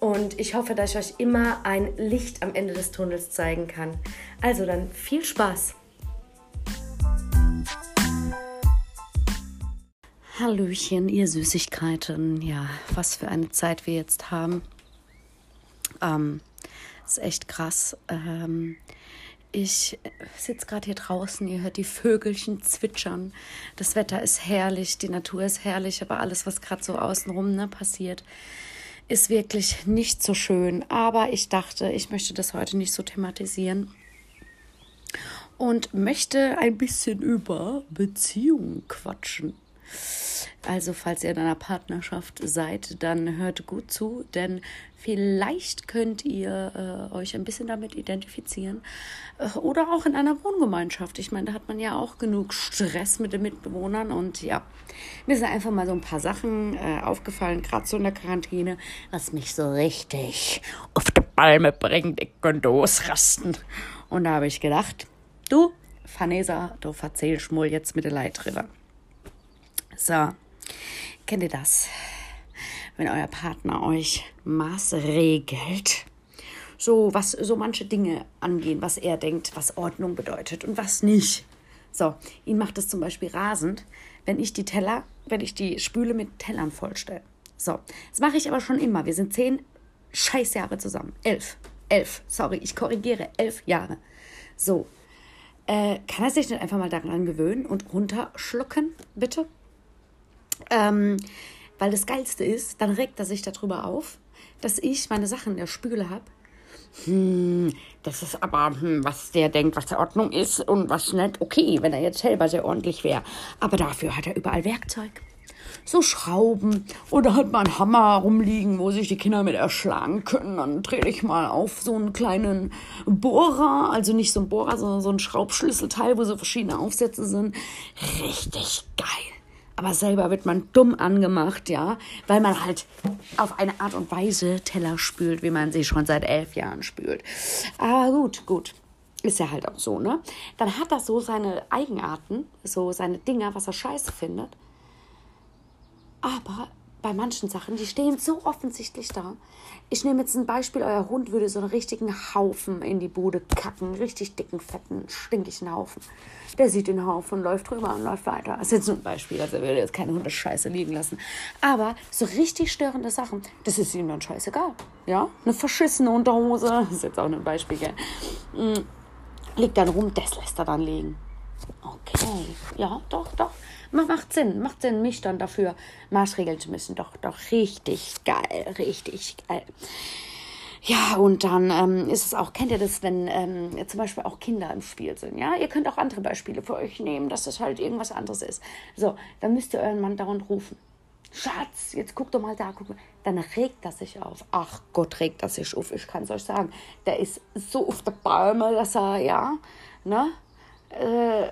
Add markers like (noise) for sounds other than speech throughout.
Und ich hoffe, dass ich euch immer ein Licht am Ende des Tunnels zeigen kann. Also dann viel Spaß! Hallöchen, ihr Süßigkeiten. Ja, was für eine Zeit wir jetzt haben. Ähm, ist echt krass. Ähm, ich sitze gerade hier draußen, ihr hört die Vögelchen zwitschern. Das Wetter ist herrlich, die Natur ist herrlich, aber alles, was gerade so außenrum ne, passiert, ist wirklich nicht so schön. Aber ich dachte, ich möchte das heute nicht so thematisieren und möchte ein bisschen über Beziehungen quatschen. Also, falls ihr in einer Partnerschaft seid, dann hört gut zu, denn vielleicht könnt ihr äh, euch ein bisschen damit identifizieren. Äh, oder auch in einer Wohngemeinschaft. Ich meine, da hat man ja auch genug Stress mit den Mitbewohnern. Und ja, mir sind einfach mal so ein paar Sachen äh, aufgefallen, gerade so in der Quarantäne, was mich so richtig auf die Palme bringt. Ich könnte ausrasten. Und da habe ich gedacht, du, Vanessa, du verzehlst mal jetzt mit der Leid drüber. So, kennt ihr das? Wenn euer Partner euch maßregelt, so was so manche Dinge angehen, was er denkt, was Ordnung bedeutet und was nicht. So, ihn macht es zum Beispiel rasend, wenn ich die Teller, wenn ich die Spüle mit Tellern vollstelle. So, das mache ich aber schon immer. Wir sind zehn Scheißjahre zusammen. Elf. Elf. Sorry, ich korrigiere. Elf Jahre. So. Äh, kann er sich nicht einfach mal daran gewöhnen und runterschlucken, bitte? Ähm, weil das Geilste ist, dann regt er sich darüber auf, dass ich meine Sachen in der Spüle habe. Hm, das ist aber, hm, was der denkt, was der Ordnung ist und was nicht. Okay, wenn er jetzt selber sehr ordentlich wäre. Aber dafür hat er überall Werkzeug. So Schrauben oder halt mal einen Hammer rumliegen, wo sich die Kinder mit erschlagen können. Dann drehe ich mal auf so einen kleinen Bohrer, also nicht so ein Bohrer, sondern so ein Schraubschlüsselteil, wo so verschiedene Aufsätze sind. Richtig geil aber selber wird man dumm angemacht, ja, weil man halt auf eine Art und Weise Teller spült, wie man sie schon seit elf Jahren spült. Aber gut, gut. Ist ja halt auch so, ne? Dann hat das so seine Eigenarten, so seine Dinger, was er scheiße findet. Aber bei manchen Sachen, die stehen so offensichtlich da. Ich nehme jetzt ein Beispiel, euer Hund würde so einen richtigen Haufen in die Bude kacken, richtig dicken, fetten, stinkigen Haufen. Der sieht den Haufen, läuft drüber und läuft weiter. Das ist jetzt nur ein Beispiel, also er würde jetzt keine Hundescheiße liegen lassen. Aber so richtig störende Sachen, das ist ihm dann scheißegal. Ja, eine verschissene Unterhose, das ist jetzt auch ein Beispiel, gell? Mm, liegt dann rum, das lässt er dann liegen. Okay, ja, doch, doch. Macht Sinn, macht Sinn, mich dann dafür maßregeln zu müssen. Doch, doch, richtig geil, richtig geil. Ja, und dann ähm, ist es auch, kennt ihr das, wenn ähm, zum Beispiel auch Kinder im Spiel sind, ja? Ihr könnt auch andere Beispiele für euch nehmen, dass das halt irgendwas anderes ist. So, dann müsst ihr euren Mann dauernd rufen. Schatz, jetzt guck doch mal da, guck mal. Dann regt er sich auf. Ach Gott, regt er sich auf. Ich kann es euch sagen. Der ist so auf der Palme, dass er, ja, ne, äh,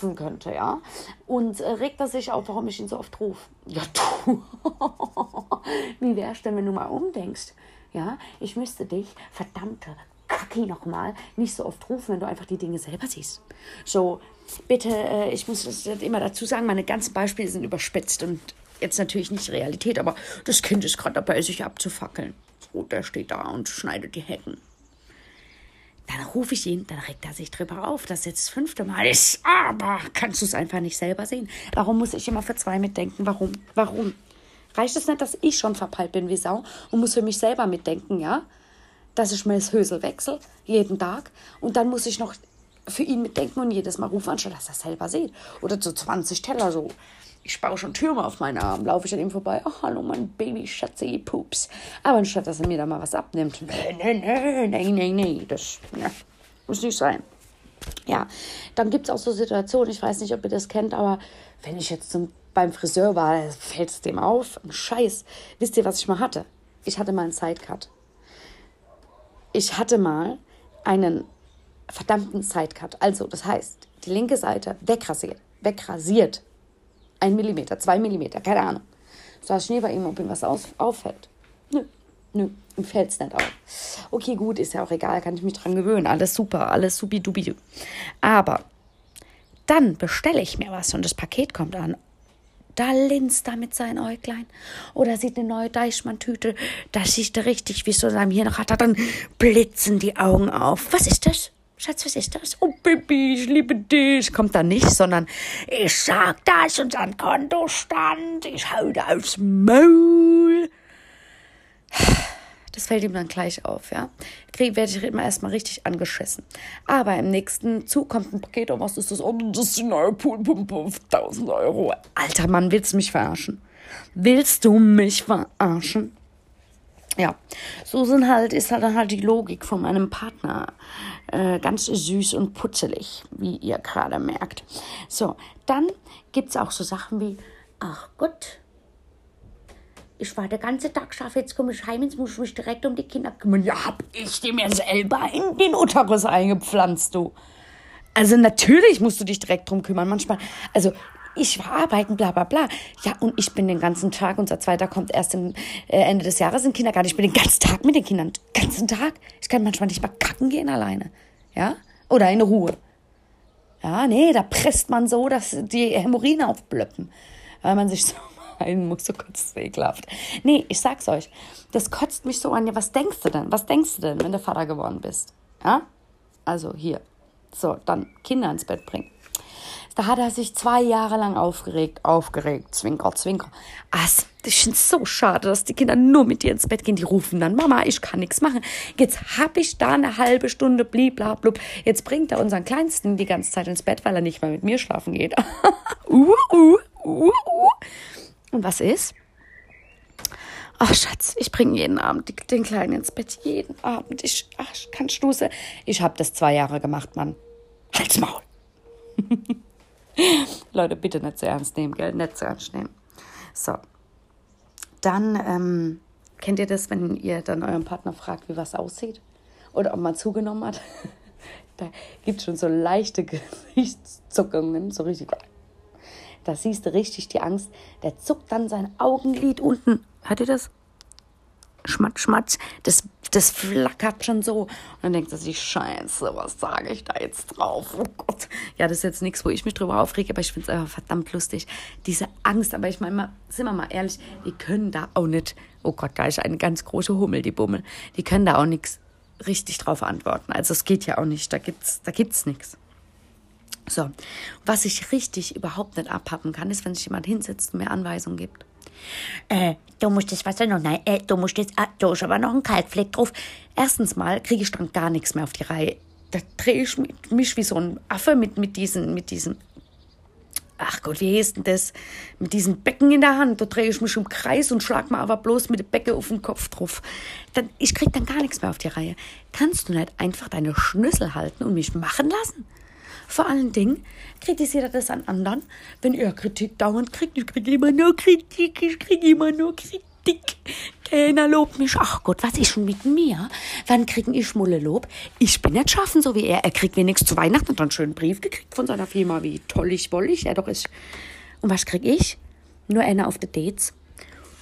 platzen könnte, ja. Und äh, regt er sich auf, warum ich ihn so oft rufe. Ja, du. (laughs) Wie wär's denn, wenn du mal umdenkst? Ja, ich müsste dich, verdammte Kacki nochmal, nicht so oft rufen, wenn du einfach die Dinge selber siehst. So, bitte, äh, ich muss das immer dazu sagen, meine ganzen Beispiele sind überspitzt und jetzt natürlich nicht Realität, aber das Kind ist gerade dabei, sich abzufackeln. So, der steht da und schneidet die Hecken. Dann rufe ich ihn, dann regt er sich drüber auf, dass jetzt das fünfte Mal ist. Aber kannst du es einfach nicht selber sehen? Warum muss ich immer für zwei mitdenken? Warum? Warum? Reicht es nicht, dass ich schon verpeilt bin wie Sau und muss für mich selber mitdenken, ja? Dass ich mir das Hösel wechsle, jeden Tag. Und dann muss ich noch für ihn mitdenken und jedes Mal rufen, anstatt dass er selber sieht. Oder so 20 Teller so. Ich baue schon Türme auf meinen Arm. Laufe ich an ihm vorbei. Oh, hallo, mein Baby, Schatzi, Pups. Aber anstatt, dass er mir da mal was abnimmt. Nee, nee, nee, nee, nee, nee. Das nee, muss nicht sein. Ja, dann gibt es auch so Situationen, ich weiß nicht, ob ihr das kennt, aber wenn ich jetzt zum, beim Friseur war, fällt es dem auf. Scheiß. Wisst ihr, was ich mal hatte? Ich hatte mal einen Sidecut. Ich hatte mal einen verdammten Sidecut. Also, das heißt, die linke Seite wegrasiert. Wegrasiert. Ein Millimeter, zwei Millimeter, keine Ahnung. So saß Schnee bei ihm, ob ihm was aus, auffällt. Nö, nö, ihm fällt es nicht auf. Okay, gut, ist ja auch egal, kann ich mich dran gewöhnen. Alles super, alles supi-dubi. Aber dann bestelle ich mir was und das Paket kommt an. Da linst er mit seinen Äuglein. Oder sieht eine neue Deichmann-Tüte. Da sieht er richtig, wie so seinem Hirn hat. Dann blitzen die Augen auf. Was ist das? Schatz, was ist das? Oh, Baby, ich liebe dich. Kommt da nicht, sondern ich sag, da ist unser Kontostand. Ich hau da aufs Maul. Das fällt ihm dann gleich auf, ja. Krieg, werde ich immer erstmal richtig angeschissen. Aber im nächsten Zug kommt ein Paket und was ist das? Oh, das ist die neue Poolpumpe auf 1000 Euro. Alter Mann, willst du mich verarschen? Willst du mich verarschen? Ja, so sind halt, ist halt dann halt die Logik von meinem Partner. Äh, ganz süß und putzelig, wie ihr gerade merkt. So, dann gibt es auch so Sachen wie, ach Gott, ich war der ganze Tag scharf, jetzt komme ich heim, jetzt muss ich mich direkt um die Kinder kümmern. Ja, hab ich die mir selber in den Uterus eingepflanzt, du. Also natürlich musst du dich direkt drum kümmern. Manchmal, also ich war arbeiten, bla bla bla. Ja, und ich bin den ganzen Tag, unser zweiter kommt erst im äh, Ende des Jahres im Kindergarten. Ich bin den ganzen Tag mit den Kindern, den ganzen Tag. Ich kann manchmal nicht mal kacken gehen alleine. Ja? Oder in Ruhe. Ja, nee, da presst man so, dass die Hämorrhoiden aufblöppen. Weil man sich (laughs) so ein muss, so kurz ekelhaft. Nee, ich sag's euch. Das kotzt mich so an. Ja, was denkst du denn? Was denkst du denn, wenn du Vater geworden bist? Ja? Also hier. So, dann Kinder ins Bett bringen. Da hat er sich zwei Jahre lang aufgeregt, aufgeregt, zwinker, zwinker. As, ich finde es so schade, dass die Kinder nur mit dir ins Bett gehen. Die rufen dann, Mama, ich kann nichts machen. Jetzt hab ich da eine halbe Stunde, bliblablub. Jetzt bringt er unseren Kleinsten die ganze Zeit ins Bett, weil er nicht mehr mit mir schlafen geht. (laughs) uh, uh, uh, uh. Und was ist? Ach, Schatz, ich bringe jeden Abend den Kleinen ins Bett. Jeden Abend. Ich, ach, ich kann Stuse. Ich habe das zwei Jahre gemacht, Mann. Halt's Maul. (laughs) (laughs) Leute, bitte nicht zu ernst nehmen, gell? Nicht zu ernst nehmen. So. Dann, ähm, kennt ihr das, wenn ihr dann euren Partner fragt, wie was aussieht? Oder ob man zugenommen hat? (laughs) da gibt es schon so leichte (laughs) Gesichtszuckungen, so richtig. Da siehst du richtig die Angst. Der zuckt dann sein Augenlid unten. Hört ihr das? Schmatz, Schmatz. Das das flackert schon so. Und dann denkt er sich, scheiße, was sage ich da jetzt drauf? Oh Gott. Ja, das ist jetzt nichts, wo ich mich drüber aufrege, aber ich finde es einfach verdammt lustig. Diese Angst, aber ich meine, sind wir mal ehrlich, die können da auch nicht, oh Gott, da ist eine ganz große Hummel, die Bummel. Die können da auch nichts richtig drauf antworten. Also es geht ja auch nicht, da gibt's, da gibt's nichts. So, was ich richtig überhaupt nicht abhappen kann, ist, wenn sich jemand hinsetzt und mir Anweisungen gibt. Äh, du musst das Wasser noch, nein, äh, du musst jetzt, ah, da ist aber noch ein Kalkfleck drauf. Erstens mal kriege ich dann gar nichts mehr auf die Reihe. Da drehe ich mich wie so ein Affe mit, mit diesen, mit diesen, ach Gott, wie heißt denn das? Mit diesem Becken in der Hand. Da drehe ich mich im Kreis und schlag mal aber bloß mit dem Becken auf den Kopf drauf. Dann, ich kriege dann gar nichts mehr auf die Reihe. Kannst du nicht einfach deine Schlüssel halten und mich machen lassen? Vor allen Dingen kritisiert er das an anderen, wenn er Kritik dauernd kriegt. Ich kriege immer nur Kritik, ich kriege immer nur Kritik. Keiner lobt mich. Ach Gott, was ist schon mit mir? Wann kriegen ich Schmulle Lob? Ich bin nicht schaffen, so wie er. Er kriegt wenigstens zu Weihnachten dann einen schönen Brief gekriegt von seiner Firma, wie toll ich wollig er doch ist. Und was krieg ich? Nur einer auf die Dates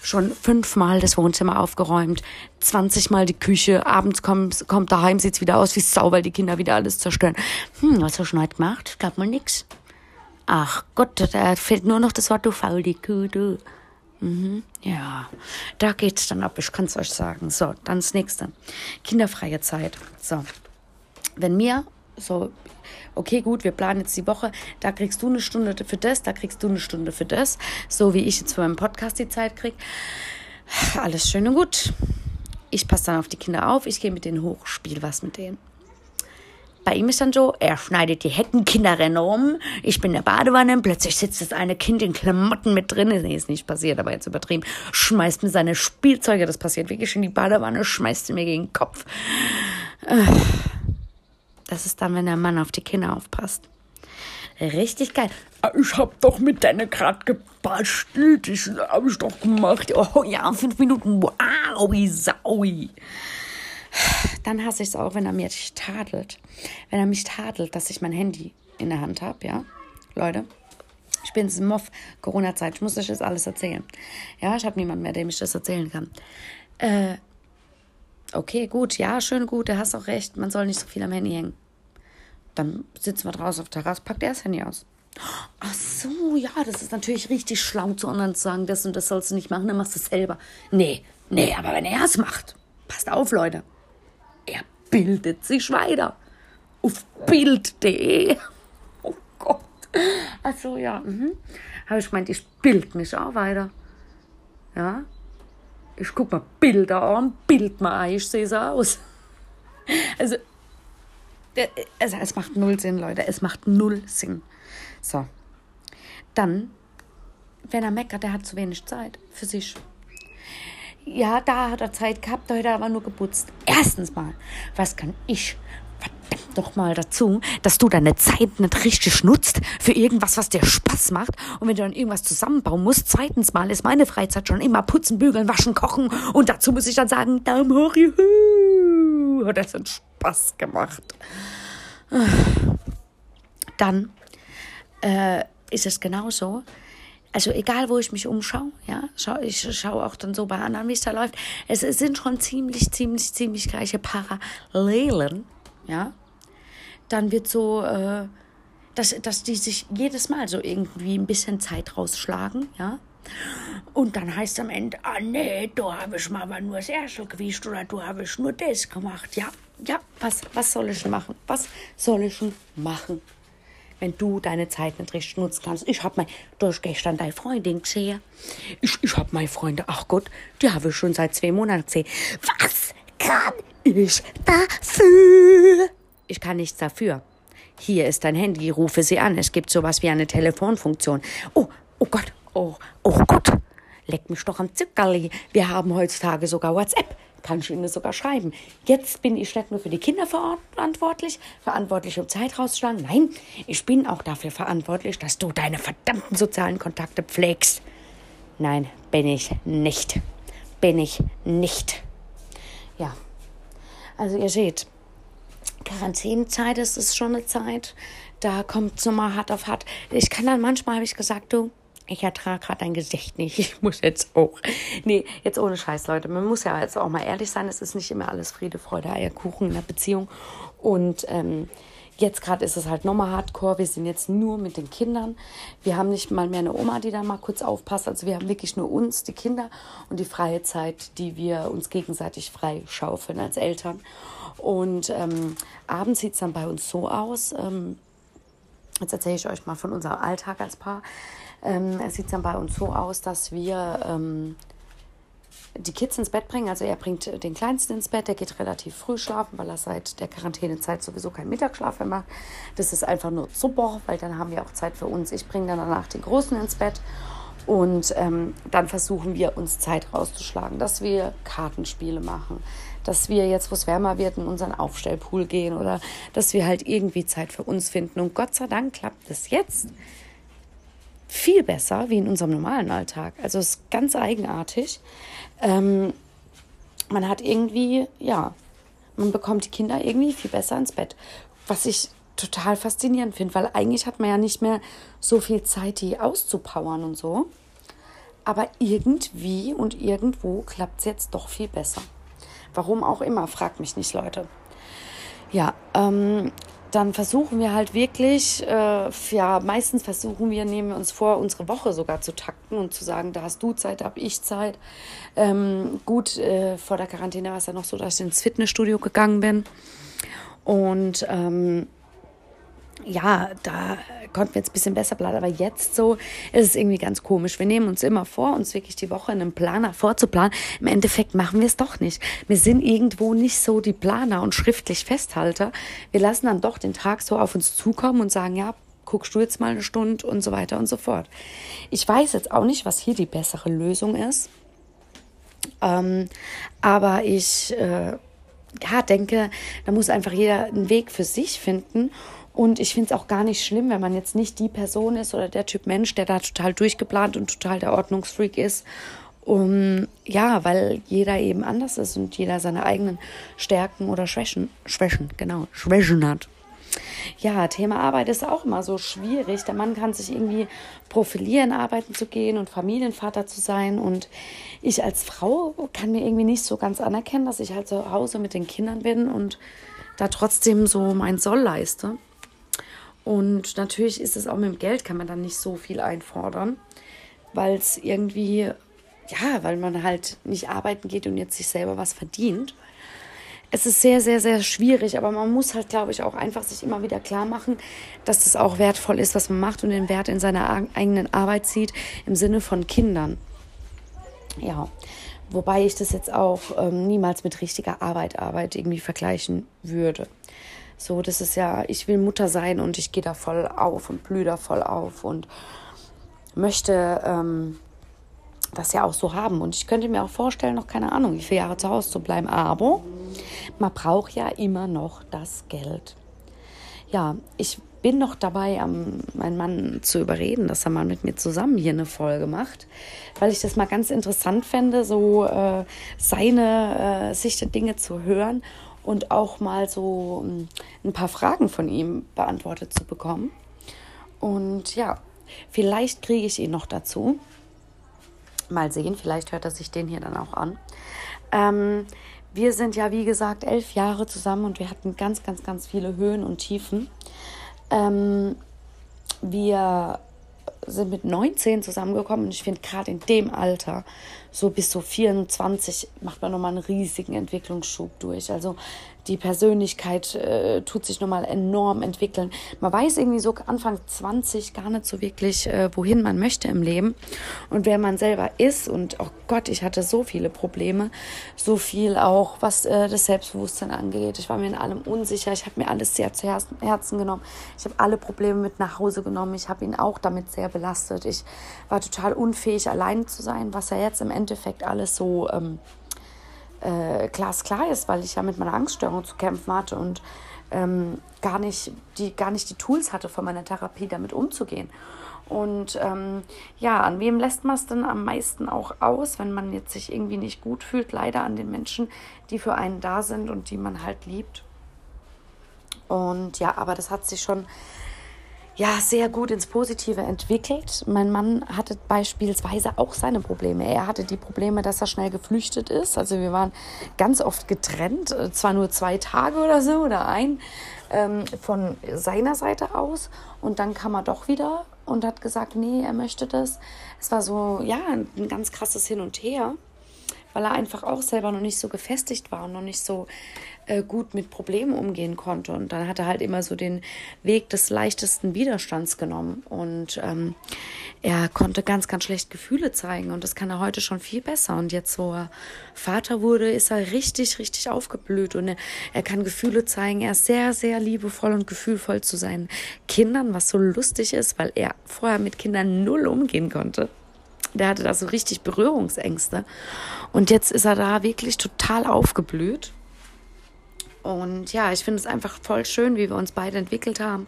schon fünfmal das Wohnzimmer aufgeräumt, 20 Mal die Küche, abends kommt, kommt daheim, sieht's wieder aus wie Sau, weil die Kinder wieder alles zerstören. Hm, was hast du heute gemacht? Ich glaub mal nix. Ach Gott, da fehlt nur noch das Wort, du faul, die Kuh, du. Mhm, ja, da geht's dann ab, ich kann's euch sagen. So, dann das nächste. Kinderfreie Zeit. So. Wenn mir so okay, gut, wir planen jetzt die Woche, da kriegst du eine Stunde für das, da kriegst du eine Stunde für das, so wie ich jetzt für meinen Podcast die Zeit kriege. Alles schön und gut. Ich passe dann auf die Kinder auf, ich gehe mit denen hoch, spiele was mit denen. bei ihm ist dann so, er schneidet die Hecken, Kinder rennen um, ich bin in der Badewanne, plötzlich sitzt das eine Kind in Klamotten mit drin, nee, ist nicht passiert, aber jetzt übertrieben, schmeißt mir seine Spielzeuge, das passiert wirklich in die Badewanne, schmeißt sie mir gegen den Kopf. Das ist dann, wenn der Mann auf die Kinder aufpasst. Richtig geil. Ah, ich hab doch mit deiner gerade gebastelt. Das hab ich doch gemacht. Oh ja, fünf Minuten. Wow, saui. Dann hasse ich es auch, wenn er mich tadelt. Wenn er mich tadelt, dass ich mein Handy in der Hand habe, ja. Leute, ich bin im Moff, Corona-Zeit. Ich muss euch das alles erzählen. Ja, ich habe niemanden mehr, dem ich das erzählen kann. Äh, okay, gut, ja, schön gut, du hast auch recht. Man soll nicht so viel am Handy hängen. Dann sitzen wir draußen auf der Terrasse, packt er das Handy aus. Ach so, ja, das ist natürlich richtig schlau zu anderen zu sagen, das und das sollst du nicht machen, dann machst du es selber. Nee, nee, aber wenn er es macht, passt auf, Leute. Er bildet sich weiter. Auf bild.de. Oh Gott. Ach so, ja. Mhm. Habe ich gemeint, ich bild mich auch weiter. Ja. Ich guck mal Bilder an, bild mal ich sehe so aus. Also, also, es macht null Sinn, Leute. Es macht null Sinn. So. Dann, wenn er meckert, der hat zu wenig Zeit für sich. Ja, da hat er Zeit gehabt, heute hat er aber nur geputzt. Erstens mal, was kann ich verdammt doch mal dazu, dass du deine Zeit nicht richtig nutzt für irgendwas, was dir Spaß macht. Und wenn du dann irgendwas zusammenbauen musst, zweitens mal ist meine Freizeit schon immer putzen, bügeln, waschen, kochen. Und dazu muss ich dann sagen, Daumen hoch, juhu, hat das hat Spaß gemacht. Dann äh, ist es genauso. Also egal, wo ich mich umschaue, ja, schau, ich schaue auch dann so bei anderen, wie es da läuft. Es, es sind schon ziemlich, ziemlich, ziemlich gleiche Parallelen, ja. Dann wird so, äh, dass, dass die sich jedes Mal so irgendwie ein bisschen Zeit rausschlagen, ja. Und dann heißt am Ende, ah nee, da habe ich mal nur das Erschel gewischt oder du habe ich nur das gemacht. Ja, ja, was, was soll ich denn machen? Was soll ich denn machen? wenn du deine Zeit nicht richtig nutzen kannst. Ich habe mein, durch gestern deine Freundin gesehen. Ich, ich habe meine Freunde, ach Gott, die habe ich schon seit zwei Monaten gesehen. Was kann ich dafür? Ich kann nichts dafür. Hier ist dein Handy, rufe sie an. Es gibt sowas wie eine Telefonfunktion. Oh, oh Gott, oh, oh Gott. Leck mich doch am Zuckerli. Wir haben heutzutage sogar WhatsApp kann ich Ihnen sogar schreiben. Jetzt bin ich nicht nur für die Kinder verantwortlich, verantwortlich, um Zeit rauszuschlagen. Nein, ich bin auch dafür verantwortlich, dass du deine verdammten sozialen Kontakte pflegst. Nein, bin ich nicht. Bin ich nicht. Ja. Also ihr seht, Quarantänezeit ist es schon eine Zeit. Da kommt es nochmal hart auf hart. Ich kann dann manchmal, habe ich gesagt, du, ich ertrage gerade dein Gesicht nicht. Ich muss jetzt auch. Nee, jetzt ohne Scheiß, Leute. Man muss ja jetzt auch mal ehrlich sein. Es ist nicht immer alles Friede, Freude, Eierkuchen in der Beziehung. Und ähm, jetzt gerade ist es halt nochmal hardcore. Wir sind jetzt nur mit den Kindern. Wir haben nicht mal mehr eine Oma, die da mal kurz aufpasst. Also wir haben wirklich nur uns, die Kinder und die freie Zeit, die wir uns gegenseitig frei schaufeln als Eltern. Und ähm, abends sieht es dann bei uns so aus. Ähm, jetzt erzähle ich euch mal von unserem Alltag als Paar. Ähm, es sieht dann bei uns so aus, dass wir ähm, die Kids ins Bett bringen. Also er bringt den Kleinsten ins Bett, der geht relativ früh schlafen, weil er seit der Quarantänezeit sowieso keinen Mittagsschlaf mehr macht. Das ist einfach nur super, weil dann haben wir auch Zeit für uns. Ich bringe dann danach den Großen ins Bett und ähm, dann versuchen wir uns Zeit rauszuschlagen, dass wir Kartenspiele machen, dass wir jetzt, wo es wärmer wird, in unseren Aufstellpool gehen oder dass wir halt irgendwie Zeit für uns finden. Und Gott sei Dank klappt es jetzt viel besser wie in unserem normalen Alltag. Also es ist ganz eigenartig. Ähm, man hat irgendwie, ja, man bekommt die Kinder irgendwie viel besser ins Bett. Was ich total faszinierend finde, weil eigentlich hat man ja nicht mehr so viel Zeit, die auszupowern und so. Aber irgendwie und irgendwo klappt es jetzt doch viel besser. Warum auch immer, fragt mich nicht, Leute. Ja, ähm, dann versuchen wir halt wirklich, äh, ja, meistens versuchen wir, nehmen wir uns vor, unsere Woche sogar zu takten und zu sagen, da hast du Zeit, da habe ich Zeit. Ähm, gut, äh, vor der Quarantäne war es ja noch so, dass ich ins Fitnessstudio gegangen bin. Und ähm, ja, da konnten wir jetzt ein bisschen besser planen, aber jetzt so ist es irgendwie ganz komisch. Wir nehmen uns immer vor, uns wirklich die Woche in einem Planer vorzuplanen. Im Endeffekt machen wir es doch nicht. Wir sind irgendwo nicht so die Planer und schriftlich Festhalter. Wir lassen dann doch den Tag so auf uns zukommen und sagen, ja, guckst du jetzt mal eine Stunde und so weiter und so fort. Ich weiß jetzt auch nicht, was hier die bessere Lösung ist. Ähm, aber ich äh, ja, denke, da muss einfach jeder einen Weg für sich finden. Und ich finde es auch gar nicht schlimm, wenn man jetzt nicht die Person ist oder der Typ Mensch, der da total durchgeplant und total der Ordnungsfreak ist. Um, ja, weil jeder eben anders ist und jeder seine eigenen Stärken oder Schwächen, Schwächen, genau, Schwächen hat. Ja, Thema Arbeit ist auch immer so schwierig. Der Mann kann sich irgendwie profilieren, arbeiten zu gehen und Familienvater zu sein. Und ich als Frau kann mir irgendwie nicht so ganz anerkennen, dass ich halt zu Hause mit den Kindern bin und da trotzdem so mein Soll leiste. Und natürlich ist es auch mit dem Geld, kann man dann nicht so viel einfordern, weil es irgendwie, ja, weil man halt nicht arbeiten geht und jetzt sich selber was verdient. Es ist sehr, sehr, sehr schwierig, aber man muss halt, glaube ich, auch einfach sich immer wieder klar machen, dass das auch wertvoll ist, was man macht und den Wert in seiner eigenen Arbeit sieht, im Sinne von Kindern. Ja, wobei ich das jetzt auch ähm, niemals mit richtiger Arbeit, Arbeit irgendwie vergleichen würde. So, das ist ja, ich will Mutter sein und ich gehe da voll auf und blühe da voll auf und möchte ähm, das ja auch so haben. Und ich könnte mir auch vorstellen, noch keine Ahnung, wie viele Jahre zu Hause zu bleiben. Aber man braucht ja immer noch das Geld. Ja, ich bin noch dabei, um meinen Mann zu überreden, dass er mal mit mir zusammen hier eine Folge macht, weil ich das mal ganz interessant fände, so äh, seine äh, Sicht der Dinge zu hören und auch mal so ähm, ein paar Fragen von ihm beantwortet zu bekommen. Und ja, vielleicht kriege ich ihn noch dazu. Mal sehen, vielleicht hört er sich den hier dann auch an. Ähm, wir sind ja, wie gesagt, elf Jahre zusammen und wir hatten ganz, ganz, ganz viele Höhen und Tiefen. Ähm, wir sind mit 19 zusammengekommen und ich finde gerade in dem Alter so bis so 24 macht man nochmal einen riesigen Entwicklungsschub durch. Also die Persönlichkeit äh, tut sich nochmal enorm entwickeln. Man weiß irgendwie so Anfang 20 gar nicht so wirklich, äh, wohin man möchte im Leben und wer man selber ist. Und oh Gott, ich hatte so viele Probleme, so viel auch, was äh, das Selbstbewusstsein angeht. Ich war mir in allem unsicher. Ich habe mir alles sehr zu Herzen genommen. Ich habe alle Probleme mit nach Hause genommen. Ich habe ihn auch damit sehr belastet. Ich war total unfähig, allein zu sein, was er jetzt im Endeffekt alles so ähm, äh, glasklar ist, weil ich ja mit meiner Angststörung zu kämpfen hatte und ähm, gar, nicht die, gar nicht die Tools hatte von meiner Therapie, damit umzugehen. Und ähm, ja, an wem lässt man es denn am meisten auch aus, wenn man jetzt sich irgendwie nicht gut fühlt? Leider an den Menschen, die für einen da sind und die man halt liebt. Und ja, aber das hat sich schon ja, sehr gut ins Positive entwickelt. Mein Mann hatte beispielsweise auch seine Probleme. Er hatte die Probleme, dass er schnell geflüchtet ist. Also wir waren ganz oft getrennt, äh, zwar nur zwei Tage oder so oder ein ähm, von seiner Seite aus. Und dann kam er doch wieder und hat gesagt, nee, er möchte das. Es war so, ja, ein ganz krasses Hin und Her weil er einfach auch selber noch nicht so gefestigt war und noch nicht so äh, gut mit Problemen umgehen konnte. Und dann hat er halt immer so den Weg des leichtesten Widerstands genommen. Und ähm, er konnte ganz, ganz schlecht Gefühle zeigen. Und das kann er heute schon viel besser. Und jetzt, wo er Vater wurde, ist er richtig, richtig aufgeblüht. Und er, er kann Gefühle zeigen. Er ist sehr, sehr liebevoll und gefühlvoll zu seinen Kindern, was so lustig ist, weil er vorher mit Kindern null umgehen konnte. Der hatte da so richtig Berührungsängste. Und jetzt ist er da wirklich total aufgeblüht. Und ja, ich finde es einfach voll schön, wie wir uns beide entwickelt haben.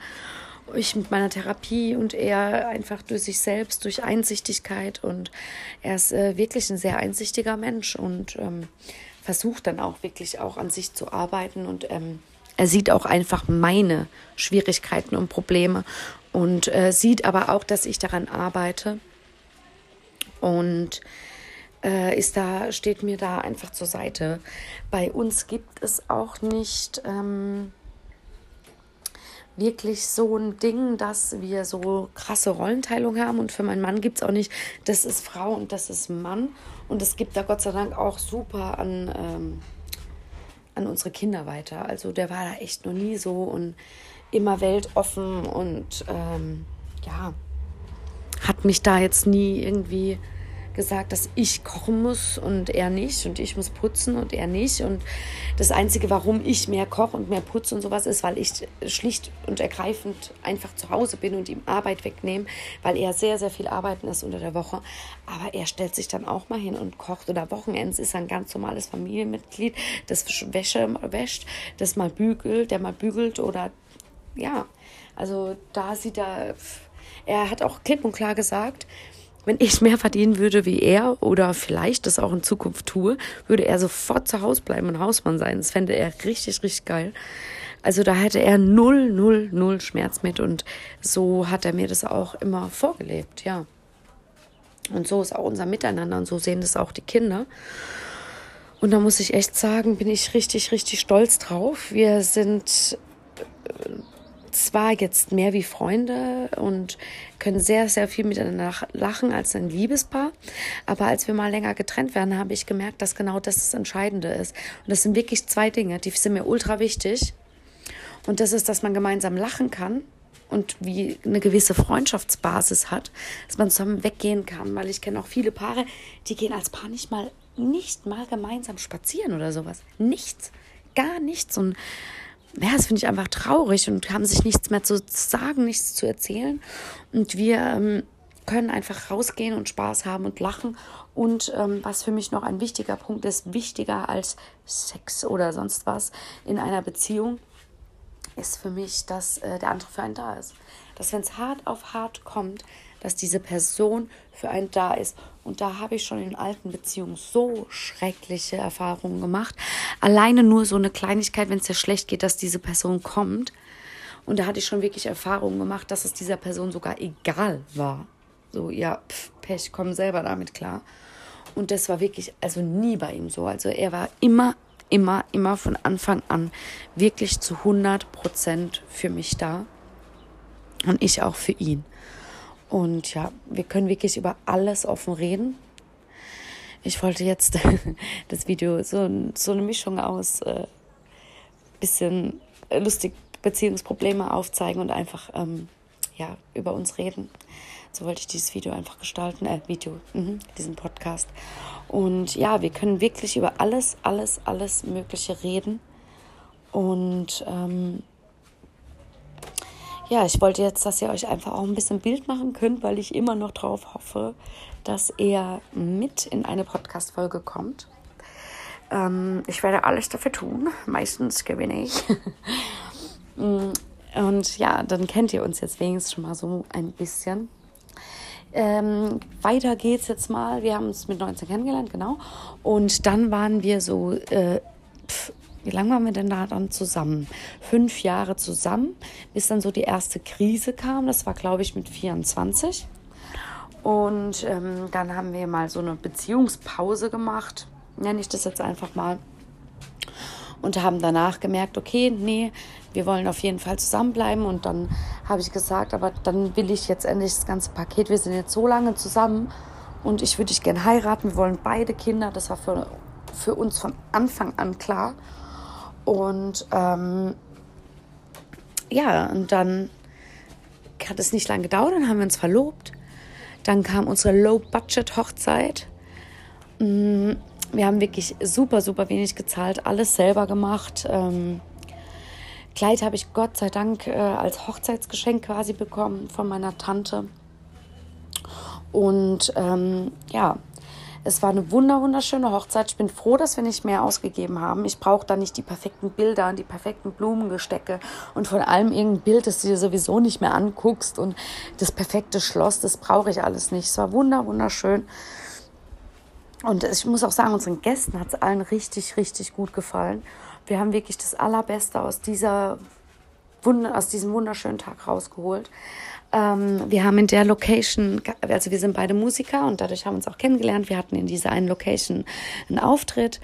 Ich mit meiner Therapie und er einfach durch sich selbst, durch Einsichtigkeit. Und er ist äh, wirklich ein sehr einsichtiger Mensch und ähm, versucht dann auch wirklich auch an sich zu arbeiten. Und ähm, er sieht auch einfach meine Schwierigkeiten und Probleme und äh, sieht aber auch, dass ich daran arbeite und äh, ist da, steht mir da einfach zur Seite. Bei uns gibt es auch nicht ähm, wirklich so ein Ding, dass wir so krasse Rollenteilung haben. Und für meinen Mann gibt es auch nicht, das ist Frau und das ist Mann. Und es gibt da Gott sei Dank auch super an, ähm, an unsere Kinder weiter. Also der war da echt noch nie so. Und immer weltoffen und ähm, ja, hat mich da jetzt nie irgendwie gesagt, dass ich kochen muss und er nicht und ich muss putzen und er nicht. Und das Einzige, warum ich mehr koche und mehr putze und sowas ist, weil ich schlicht und ergreifend einfach zu Hause bin und ihm Arbeit wegnehme, weil er sehr, sehr viel arbeiten ist unter der Woche. Aber er stellt sich dann auch mal hin und kocht oder Wochenends ist ein ganz normales Familienmitglied, das Wäsche wäscht, das mal bügelt, der mal bügelt oder ja, also da sieht er, er hat auch klipp und klar gesagt, wenn ich mehr verdienen würde wie er oder vielleicht das auch in Zukunft tue, würde er sofort zu Hause bleiben und Hausmann sein. Das fände er richtig, richtig geil. Also da hätte er null, null, null Schmerz mit und so hat er mir das auch immer vorgelebt, ja. Und so ist auch unser Miteinander und so sehen das auch die Kinder. Und da muss ich echt sagen, bin ich richtig, richtig stolz drauf. Wir sind zwar jetzt mehr wie Freunde und können sehr, sehr viel miteinander lachen als ein Liebespaar. Aber als wir mal länger getrennt werden, habe ich gemerkt, dass genau das das Entscheidende ist. Und das sind wirklich zwei Dinge, die sind mir ultra wichtig. Und das ist, dass man gemeinsam lachen kann und wie eine gewisse Freundschaftsbasis hat, dass man zusammen weggehen kann, weil ich kenne auch viele Paare, die gehen als Paar nicht mal, nicht mal gemeinsam spazieren oder sowas. Nichts. Gar nichts. Und ja, das finde ich einfach traurig und haben sich nichts mehr zu sagen, nichts zu erzählen. Und wir ähm, können einfach rausgehen und Spaß haben und lachen. Und ähm, was für mich noch ein wichtiger Punkt ist, wichtiger als Sex oder sonst was in einer Beziehung, ist für mich, dass äh, der andere für einen da ist. Dass wenn es hart auf hart kommt, dass diese Person für einen da ist. Und da habe ich schon in alten Beziehungen so schreckliche Erfahrungen gemacht. Alleine nur so eine Kleinigkeit, wenn es dir schlecht geht, dass diese Person kommt. Und da hatte ich schon wirklich Erfahrungen gemacht, dass es dieser Person sogar egal war. So, ja, pf, Pech, komm selber damit klar. Und das war wirklich, also nie bei ihm so. Also er war immer, immer, immer von Anfang an wirklich zu 100 Prozent für mich da. Und ich auch für ihn. Und ja, wir können wirklich über alles offen reden. Ich wollte jetzt (laughs) das Video so, so eine Mischung aus äh, bisschen lustig Beziehungsprobleme aufzeigen und einfach ähm, ja, über uns reden. So wollte ich dieses Video einfach gestalten, äh, Video, mh, diesen Podcast. Und ja, wir können wirklich über alles, alles, alles Mögliche reden. Und ähm, ja, ich wollte jetzt, dass ihr euch einfach auch ein bisschen Bild machen könnt, weil ich immer noch darauf hoffe, dass er mit in eine Podcast-Folge kommt. Ähm, ich werde alles dafür tun. Meistens gewinne ich. (laughs) Mm, und ja, dann kennt ihr uns jetzt wenigstens schon mal so ein bisschen. Ähm, weiter geht's jetzt mal. Wir haben uns mit 19 kennengelernt, genau. Und dann waren wir so äh, wie lange waren wir denn da dann zusammen? Fünf Jahre zusammen, bis dann so die erste Krise kam. Das war, glaube ich, mit 24. Und ähm, dann haben wir mal so eine Beziehungspause gemacht, nenne ich das jetzt einfach mal. Und haben danach gemerkt, okay, nee, wir wollen auf jeden Fall zusammenbleiben. Und dann habe ich gesagt, aber dann will ich jetzt endlich das ganze Paket. Wir sind jetzt so lange zusammen und ich würde dich gerne heiraten. Wir wollen beide Kinder. Das war für, für uns von Anfang an klar. Und ähm, ja, und dann hat es nicht lange gedauert, dann haben wir uns verlobt. Dann kam unsere Low-Budget-Hochzeit. Mm, wir haben wirklich super, super wenig gezahlt, alles selber gemacht. Ähm, Kleid habe ich Gott sei Dank äh, als Hochzeitsgeschenk quasi bekommen von meiner Tante. Und ähm, ja, es war eine wunderschöne Hochzeit. Ich bin froh, dass wir nicht mehr ausgegeben haben. Ich brauche da nicht die perfekten Bilder und die perfekten Blumengestecke und von allem irgendein Bild, das du dir sowieso nicht mehr anguckst und das perfekte Schloss, das brauche ich alles nicht. Es war wunderschön. Und ich muss auch sagen, unseren Gästen hat es allen richtig, richtig gut gefallen. Wir haben wirklich das Allerbeste aus, dieser, aus diesem wunderschönen Tag rausgeholt. Ähm, wir haben in der Location, also wir sind beide Musiker und dadurch haben wir uns auch kennengelernt. Wir hatten in dieser einen Location einen Auftritt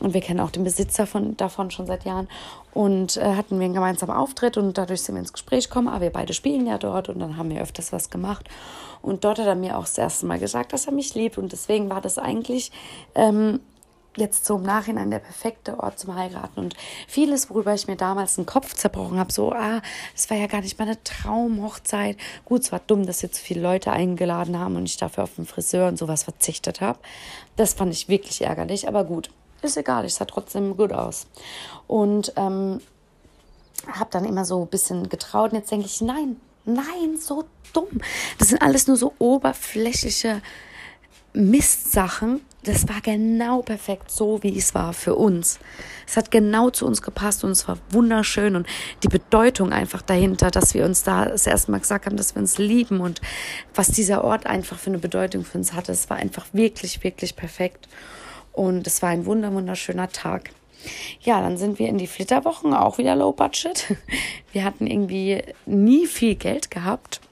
und wir kennen auch den Besitzer von, davon schon seit Jahren und äh, hatten wir einen gemeinsamen Auftritt und dadurch sind wir ins Gespräch gekommen. Aber wir beide spielen ja dort und dann haben wir öfters was gemacht. Und dort hat er mir auch das erste Mal gesagt, dass er mich liebt und deswegen war das eigentlich ähm, jetzt so im Nachhinein der perfekte Ort zum Heiraten und vieles, worüber ich mir damals den Kopf zerbrochen habe, so, ah, das war ja gar nicht meine Traumhochzeit. Gut, es war dumm, dass jetzt viele Leute eingeladen haben und ich dafür auf den Friseur und sowas verzichtet habe. Das fand ich wirklich ärgerlich, aber gut, ist egal, ich sah trotzdem gut aus. Und ähm, habe dann immer so ein bisschen getraut und jetzt denke ich, nein, nein, so dumm. Das sind alles nur so oberflächliche Mistsachen. Das war genau perfekt so, wie es war für uns. Es hat genau zu uns gepasst und es war wunderschön und die Bedeutung einfach dahinter, dass wir uns da das erste Mal gesagt haben, dass wir uns lieben und was dieser Ort einfach für eine Bedeutung für uns hatte. Es war einfach wirklich, wirklich perfekt und es war ein wunder, wunderschöner Tag. Ja, dann sind wir in die Flitterwochen, auch wieder Low Budget. (laughs) Wir hatten irgendwie nie viel Geld gehabt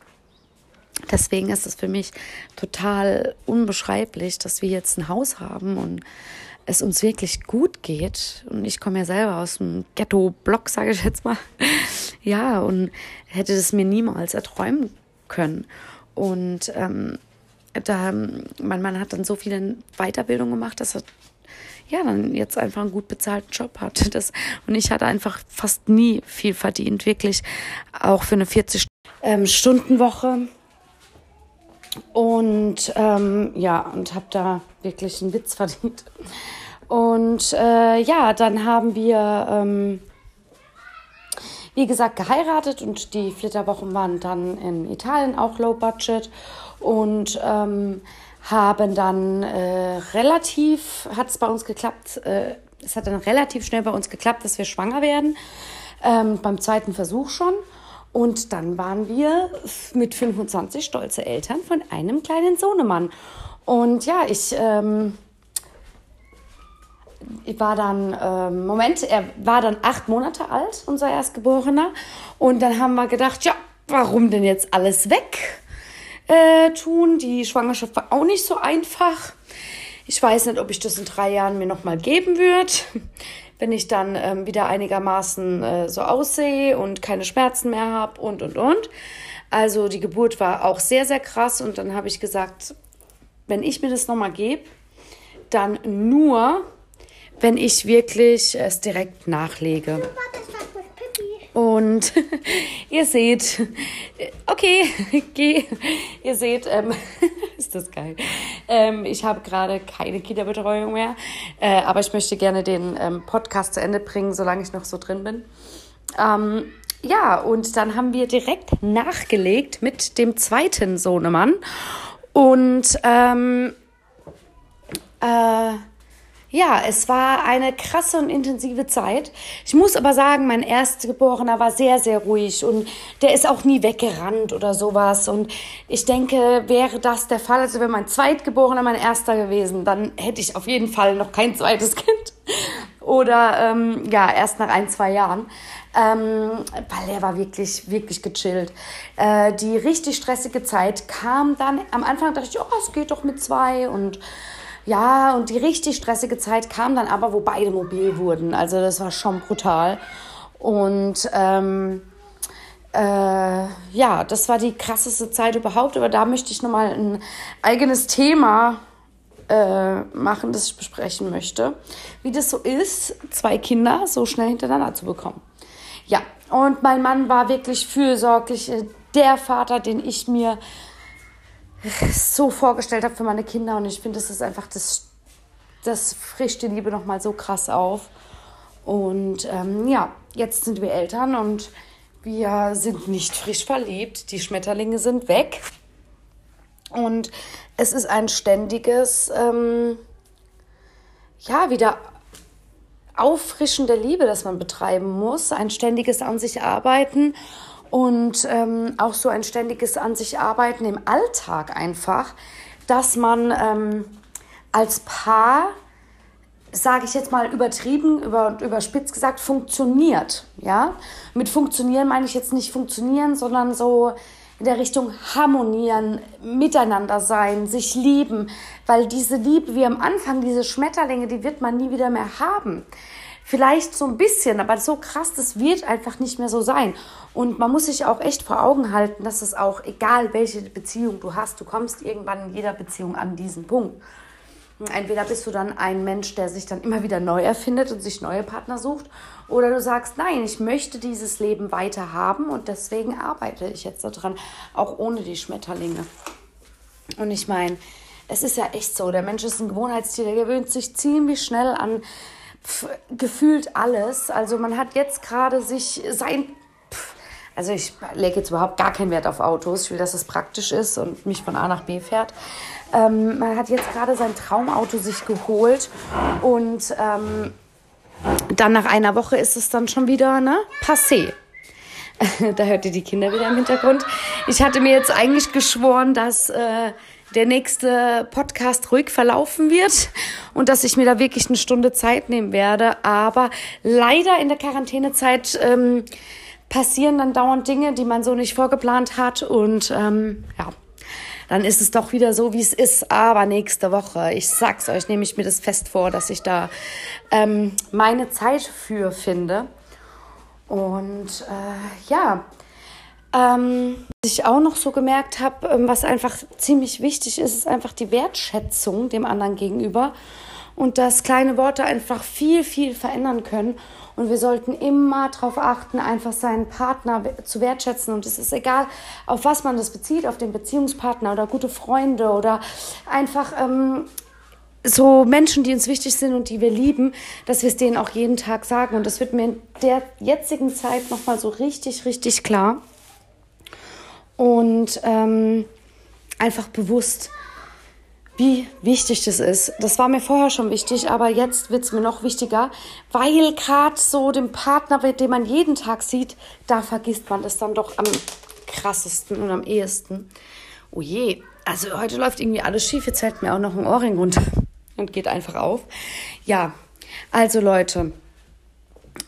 Deswegen ist es für mich total unbeschreiblich, dass wir jetzt ein Haus haben und es uns wirklich gut geht. Und ich komme ja selber aus dem Ghetto-Block, sage ich jetzt mal. (laughs) Ja, und hätte das mir niemals erträumen können. Und ähm, da, mein Mann hat dann so viele Weiterbildungen gemacht, dass er ja, dann jetzt einfach einen gut bezahlten Job hat. (laughs) Das, und ich hatte einfach fast nie viel verdient, wirklich auch für eine 40-Stunden-Woche. Und ähm, ja, und habe da wirklich einen Witz verdient. Und äh, ja, dann haben wir, ähm, wie gesagt, geheiratet und die Flitterwochen waren dann in Italien auch low budget und ähm, haben dann äh, relativ, hat es bei uns geklappt, äh, es hat dann relativ schnell bei uns geklappt, dass wir schwanger werden, ähm, beim zweiten Versuch schon. Und dann waren wir mit 25 stolze Eltern von einem kleinen Sohnemann. Und ja, ich, ähm, ich war dann, ähm, Moment, er war dann acht Monate alt, unser Erstgeborener. Und dann haben wir gedacht, ja, warum denn jetzt alles weg äh, tun? Die Schwangerschaft war auch nicht so einfach. Ich weiß nicht, ob ich das in drei Jahren mir nochmal geben würde wenn ich dann ähm, wieder einigermaßen äh, so aussehe und keine Schmerzen mehr habe und, und, und. Also die Geburt war auch sehr, sehr krass und dann habe ich gesagt, wenn ich mir das nochmal gebe, dann nur, wenn ich wirklich es direkt nachlege. Und (laughs) ihr seht, okay, (laughs) geh. Ihr seht, ähm, (laughs) ist das geil. Ähm, ich habe gerade keine Kinderbetreuung mehr, äh, aber ich möchte gerne den ähm, Podcast zu Ende bringen, solange ich noch so drin bin. Ähm, ja, und dann haben wir direkt nachgelegt mit dem zweiten Sohnemann. Und ähm, äh, ja, es war eine krasse und intensive Zeit. Ich muss aber sagen, mein Erstgeborener war sehr, sehr ruhig und der ist auch nie weggerannt oder sowas. Und ich denke, wäre das der Fall, also wäre mein Zweitgeborener mein Erster gewesen, dann hätte ich auf jeden Fall noch kein zweites (laughs) Kind. Oder ähm, ja, erst nach ein, zwei Jahren. Ähm, weil er war wirklich, wirklich gechillt. Äh, die richtig stressige Zeit kam dann, am Anfang dachte ich, oh, es geht doch mit zwei und ja, und die richtig stressige Zeit kam dann aber, wo beide mobil wurden. Also das war schon brutal. Und ähm, äh, ja, das war die krasseste Zeit überhaupt. Aber da möchte ich nochmal ein eigenes Thema äh, machen, das ich besprechen möchte. Wie das so ist, zwei Kinder so schnell hintereinander zu bekommen. Ja, und mein Mann war wirklich fürsorglich. Der Vater, den ich mir so vorgestellt habe für meine Kinder. Und ich finde, das ist einfach, das, das frischt die Liebe nochmal so krass auf. Und ähm, ja, jetzt sind wir Eltern und wir sind nicht frisch verliebt. Die Schmetterlinge sind weg. Und es ist ein ständiges, ähm, ja, wieder Auffrischen der Liebe, das man betreiben muss. Ein ständiges an sich arbeiten und ähm, auch so ein ständiges an sich arbeiten im Alltag einfach, dass man ähm, als Paar, sage ich jetzt mal übertrieben, über, überspitzt gesagt, funktioniert. Ja? Mit funktionieren meine ich jetzt nicht funktionieren, sondern so in der Richtung harmonieren, miteinander sein, sich lieben, weil diese Liebe wie am Anfang, diese Schmetterlinge, die wird man nie wieder mehr haben. Vielleicht so ein bisschen, aber so krass, das wird einfach nicht mehr so sein. Und man muss sich auch echt vor Augen halten, dass es auch, egal welche Beziehung du hast, du kommst irgendwann in jeder Beziehung an diesen Punkt. Entweder bist du dann ein Mensch, der sich dann immer wieder neu erfindet und sich neue Partner sucht, oder du sagst, nein, ich möchte dieses Leben weiter haben und deswegen arbeite ich jetzt daran, auch ohne die Schmetterlinge. Und ich meine, es ist ja echt so, der Mensch ist ein Gewohnheitstier, der gewöhnt sich ziemlich schnell an gefühlt alles. Also man hat jetzt gerade sich sein also ich lege jetzt überhaupt gar keinen Wert auf Autos. Ich will, dass es praktisch ist und mich von A nach B fährt. Ähm, man hat jetzt gerade sein Traumauto sich geholt und ähm, dann nach einer Woche ist es dann schon wieder ne, passé. (laughs) da hört ihr die Kinder wieder im Hintergrund. Ich hatte mir jetzt eigentlich geschworen, dass äh, der nächste Podcast ruhig verlaufen wird und dass ich mir da wirklich eine Stunde Zeit nehmen werde. Aber leider in der Quarantänezeit ähm, passieren dann dauernd Dinge, die man so nicht vorgeplant hat. Und ähm, ja, dann ist es doch wieder so, wie es ist. Aber nächste Woche, ich sag's euch, nehme ich mir das fest vor, dass ich da ähm, meine Zeit für finde. Und äh, ja, ähm, was ich auch noch so gemerkt habe, ähm, was einfach ziemlich wichtig ist, ist einfach die Wertschätzung dem anderen gegenüber. Und dass kleine Worte einfach viel, viel verändern können. Und wir sollten immer darauf achten, einfach seinen Partner zu wertschätzen. Und es ist egal, auf was man das bezieht, auf den Beziehungspartner oder gute Freunde oder einfach ähm, so Menschen, die uns wichtig sind und die wir lieben, dass wir es denen auch jeden Tag sagen. Und das wird mir in der jetzigen Zeit nochmal so richtig, richtig klar. Und ähm, einfach bewusst wie wichtig das ist. Das war mir vorher schon wichtig, aber jetzt wird es mir noch wichtiger, weil gerade so den Partner, den man jeden Tag sieht, da vergisst man das dann doch am krassesten und am ehesten. Oh je, also heute läuft irgendwie alles schief. Jetzt hält mir auch noch ein Ohrring runter (laughs) und geht einfach auf. Ja, also Leute,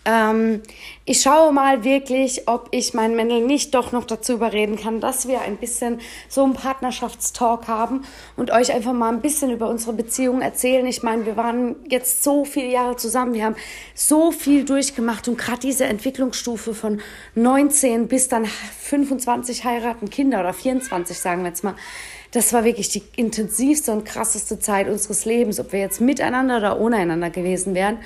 ähm, ich schaue mal wirklich, ob ich meinen Männel nicht doch noch dazu überreden kann, dass wir ein bisschen so einen Partnerschaftstalk haben und euch einfach mal ein bisschen über unsere Beziehung erzählen. Ich meine, wir waren jetzt so viele Jahre zusammen, wir haben so viel durchgemacht und gerade diese Entwicklungsstufe von 19 bis dann 25 heiraten Kinder oder 24, sagen wir jetzt mal. Das war wirklich die intensivste und krasseste Zeit unseres Lebens, ob wir jetzt miteinander oder ohne einander gewesen wären.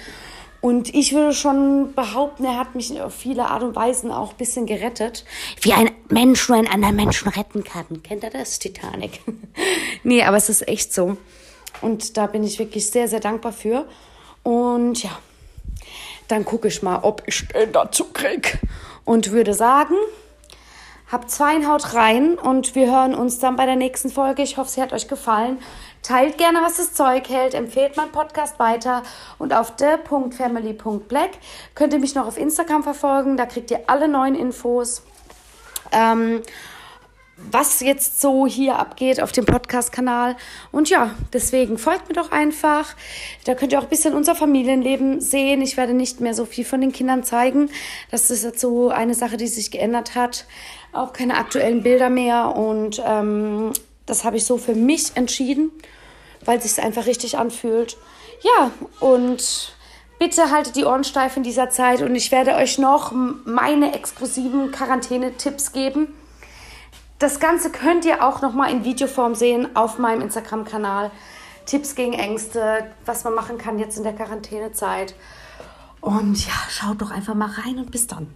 Und ich würde schon behaupten, er hat mich auf viele Art und Weisen auch ein bisschen gerettet. Wie ein Mensch nur einen anderen Menschen retten kann. Kennt ihr das, Titanic? (laughs) nee, aber es ist echt so. Und da bin ich wirklich sehr, sehr dankbar für. Und ja, dann gucke ich mal, ob ich den dazu krieg. Und würde sagen, habt Zweieinhaut rein und wir hören uns dann bei der nächsten Folge. Ich hoffe, sie hat euch gefallen. Teilt gerne, was das Zeug hält, empfehlt meinen Podcast weiter und auf der.family.black könnt ihr mich noch auf Instagram verfolgen, da kriegt ihr alle neuen Infos. Ähm, was jetzt so hier abgeht auf dem Podcast-Kanal. Und ja, deswegen folgt mir doch einfach. Da könnt ihr auch ein bisschen unser Familienleben sehen. Ich werde nicht mehr so viel von den Kindern zeigen. Das ist jetzt so eine Sache, die sich geändert hat. Auch keine aktuellen Bilder mehr. Und ähm, das habe ich so für mich entschieden, weil es sich einfach richtig anfühlt. Ja, und bitte haltet die Ohren steif in dieser Zeit und ich werde euch noch meine exklusiven Quarantäne-Tipps geben. Das Ganze könnt ihr auch noch mal in Videoform sehen auf meinem Instagram-Kanal. Tipps gegen Ängste, was man machen kann jetzt in der Quarantänezeit. Und ja, schaut doch einfach mal rein und bis dann.